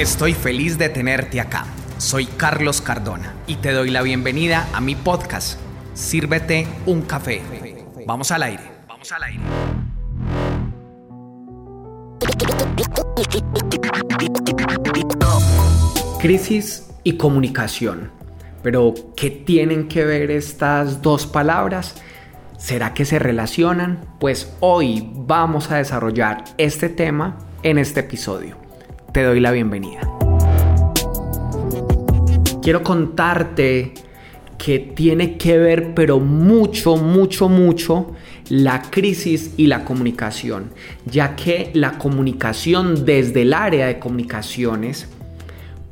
Estoy feliz de tenerte acá. Soy Carlos Cardona y te doy la bienvenida a mi podcast. Sírvete un café. Vamos al aire. Vamos al aire. Crisis y comunicación. Pero, ¿qué tienen que ver estas dos palabras? ¿Será que se relacionan? Pues hoy vamos a desarrollar este tema en este episodio. Te doy la bienvenida. Quiero contarte que tiene que ver, pero mucho, mucho, mucho, la crisis y la comunicación, ya que la comunicación desde el área de comunicaciones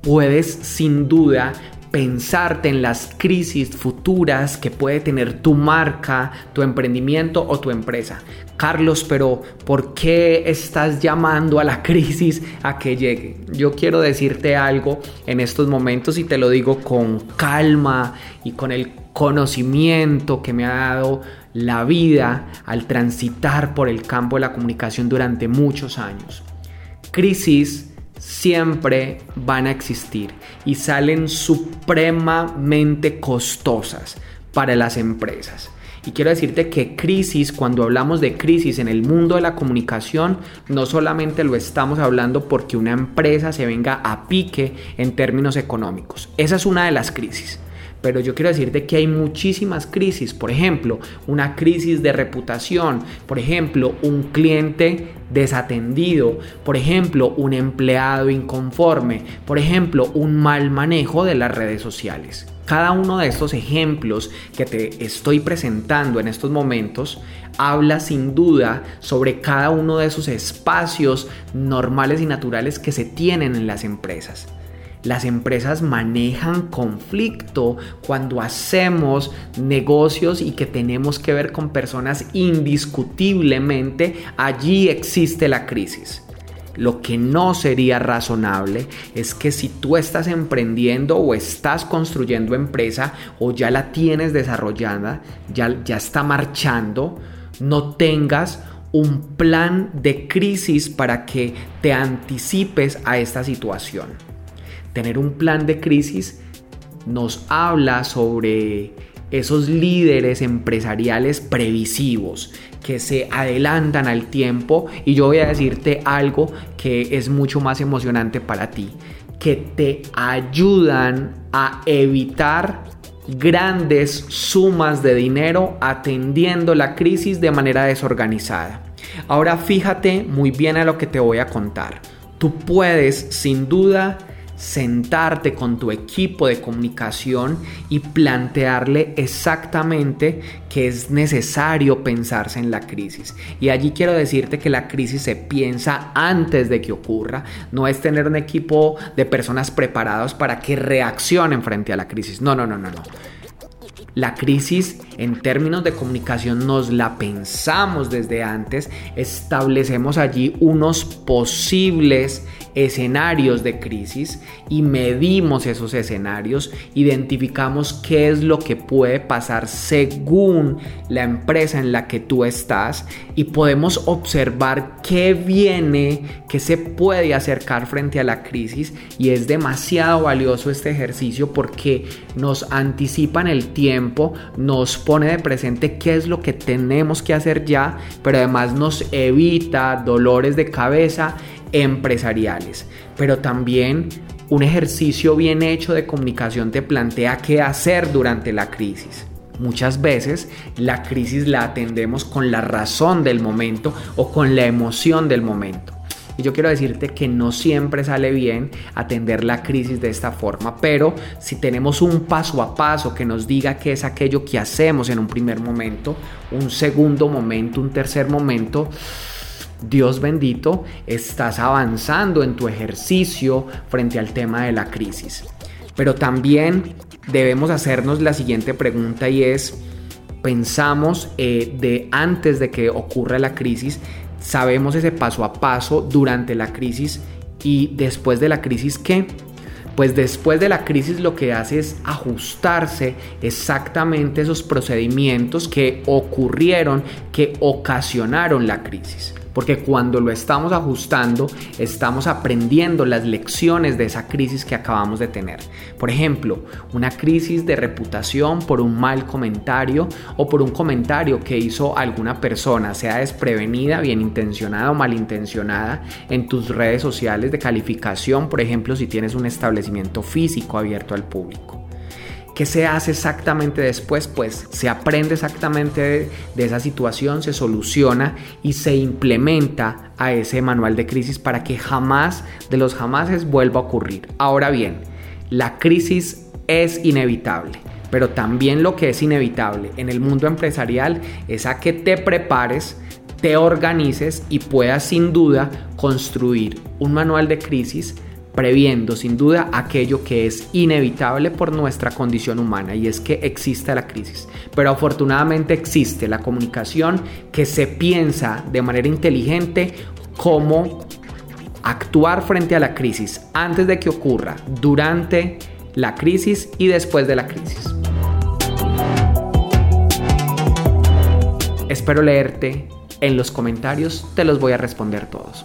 puedes sin duda pensarte en las crisis futuras que puede tener tu marca, tu emprendimiento o tu empresa. Carlos, pero ¿por qué estás llamando a la crisis a que llegue? Yo quiero decirte algo en estos momentos y te lo digo con calma y con el conocimiento que me ha dado la vida al transitar por el campo de la comunicación durante muchos años. Crisis siempre van a existir y salen supremamente costosas para las empresas. Y quiero decirte que crisis, cuando hablamos de crisis en el mundo de la comunicación, no solamente lo estamos hablando porque una empresa se venga a pique en términos económicos. Esa es una de las crisis pero yo quiero decirte que hay muchísimas crisis. Por ejemplo, una crisis de reputación, por ejemplo, un cliente desatendido, por ejemplo, un empleado inconforme, por ejemplo, un mal manejo de las redes sociales. Cada uno de estos ejemplos que te estoy presentando en estos momentos habla sin duda sobre cada uno de esos espacios normales y naturales que se tienen en las empresas. Las empresas manejan conflicto cuando hacemos negocios y que tenemos que ver con personas indiscutiblemente, allí existe la crisis. Lo que no sería razonable es que si tú estás emprendiendo o estás construyendo empresa o ya la tienes desarrollada, ya, ya está marchando, no tengas un plan de crisis para que te anticipes a esta situación. Tener un plan de crisis nos habla sobre esos líderes empresariales previsivos que se adelantan al tiempo y yo voy a decirte algo que es mucho más emocionante para ti, que te ayudan a evitar grandes sumas de dinero atendiendo la crisis de manera desorganizada. Ahora fíjate muy bien a lo que te voy a contar. Tú puedes sin duda sentarte con tu equipo de comunicación y plantearle exactamente que es necesario pensarse en la crisis. Y allí quiero decirte que la crisis se piensa antes de que ocurra, no es tener un equipo de personas preparados para que reaccionen frente a la crisis. No, no, no, no, no. La crisis en términos de comunicación nos la pensamos desde antes, establecemos allí unos posibles escenarios de crisis y medimos esos escenarios, identificamos qué es lo que puede pasar según la empresa en la que tú estás y podemos observar qué viene, qué se puede acercar frente a la crisis y es demasiado valioso este ejercicio porque nos anticipa en el tiempo, nos pone de presente qué es lo que tenemos que hacer ya, pero además nos evita dolores de cabeza empresariales, pero también un ejercicio bien hecho de comunicación te plantea qué hacer durante la crisis. Muchas veces la crisis la atendemos con la razón del momento o con la emoción del momento. Y yo quiero decirte que no siempre sale bien atender la crisis de esta forma, pero si tenemos un paso a paso que nos diga qué es aquello que hacemos en un primer momento, un segundo momento, un tercer momento, Dios bendito, estás avanzando en tu ejercicio frente al tema de la crisis. Pero también debemos hacernos la siguiente pregunta y es, pensamos eh, de antes de que ocurra la crisis, sabemos ese paso a paso durante la crisis y después de la crisis, ¿qué? Pues después de la crisis lo que hace es ajustarse exactamente esos procedimientos que ocurrieron, que ocasionaron la crisis. Porque cuando lo estamos ajustando estamos aprendiendo las lecciones de esa crisis que acabamos de tener. Por ejemplo, una crisis de reputación por un mal comentario o por un comentario que hizo alguna persona, sea desprevenida, bien intencionada o malintencionada, en tus redes sociales de calificación, por ejemplo, si tienes un establecimiento físico abierto al público. ¿Qué se hace exactamente después? Pues se aprende exactamente de, esa situación, se soluciona y se implementa a ese manual de crisis para que jamás de los jamases vuelva a ocurrir. Ahora bien, la crisis es inevitable. Pero también lo que es inevitable en el mundo empresarial es a que te prepares, te organices y puedas sin duda construir un manual de crisis previendo sin duda aquello que es inevitable por nuestra condición humana y es que existe la crisis. Pero afortunadamente existe la comunicación que se piensa de manera inteligente cómo actuar frente a la crisis antes de que ocurra, durante la crisis y después de la crisis. Espero leerte en los comentarios, te los voy a responder todos.